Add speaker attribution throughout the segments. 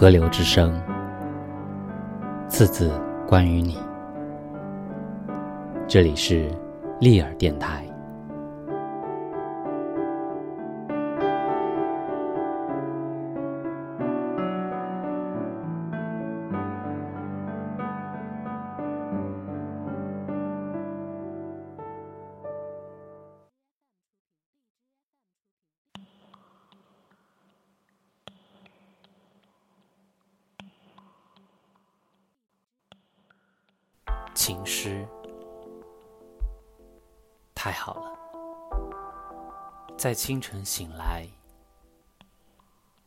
Speaker 1: 河流之声，次字关于你。这里是利尔电台。情诗，太好了！在清晨醒来，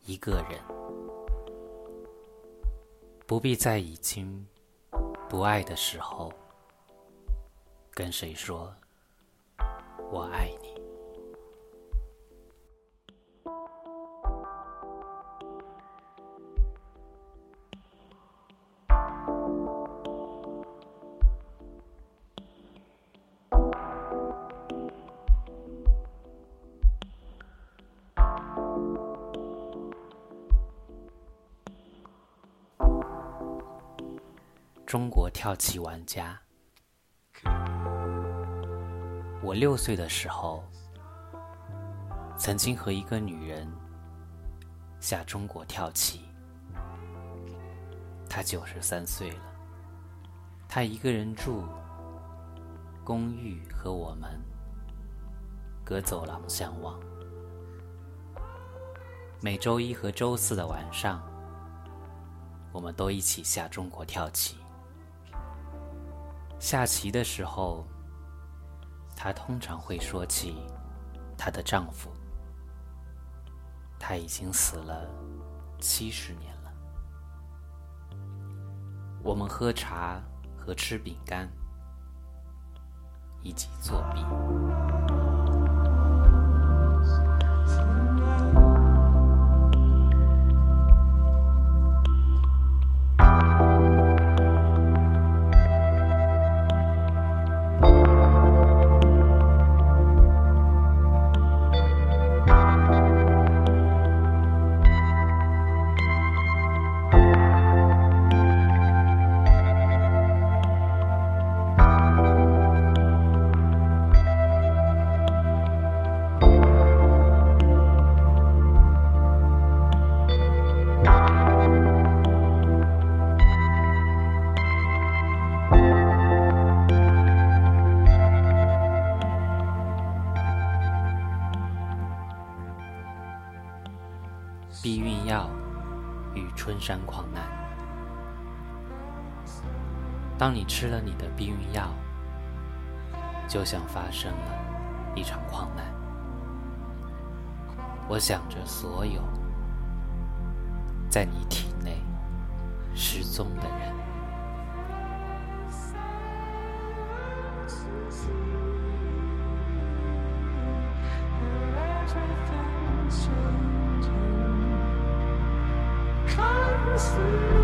Speaker 1: 一个人，不必在已经不爱的时候，跟谁说“我爱你”。中国跳棋玩家。我六岁的时候，曾经和一个女人下中国跳棋。她九十三岁了，她一个人住公寓，和我们隔走廊相望。每周一和周四的晚上，我们都一起下中国跳棋。下棋的时候，她通常会说起她的丈夫。他已经死了七十年了。我们喝茶和吃饼干，以及作弊。与春山矿难。当你吃了你的避孕药，就像发生了一场矿难。我想着所有在你体内失踪的人。atmosphere.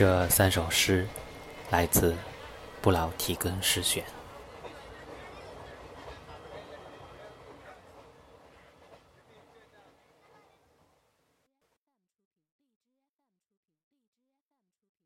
Speaker 1: 这三首诗来自不老提根诗选。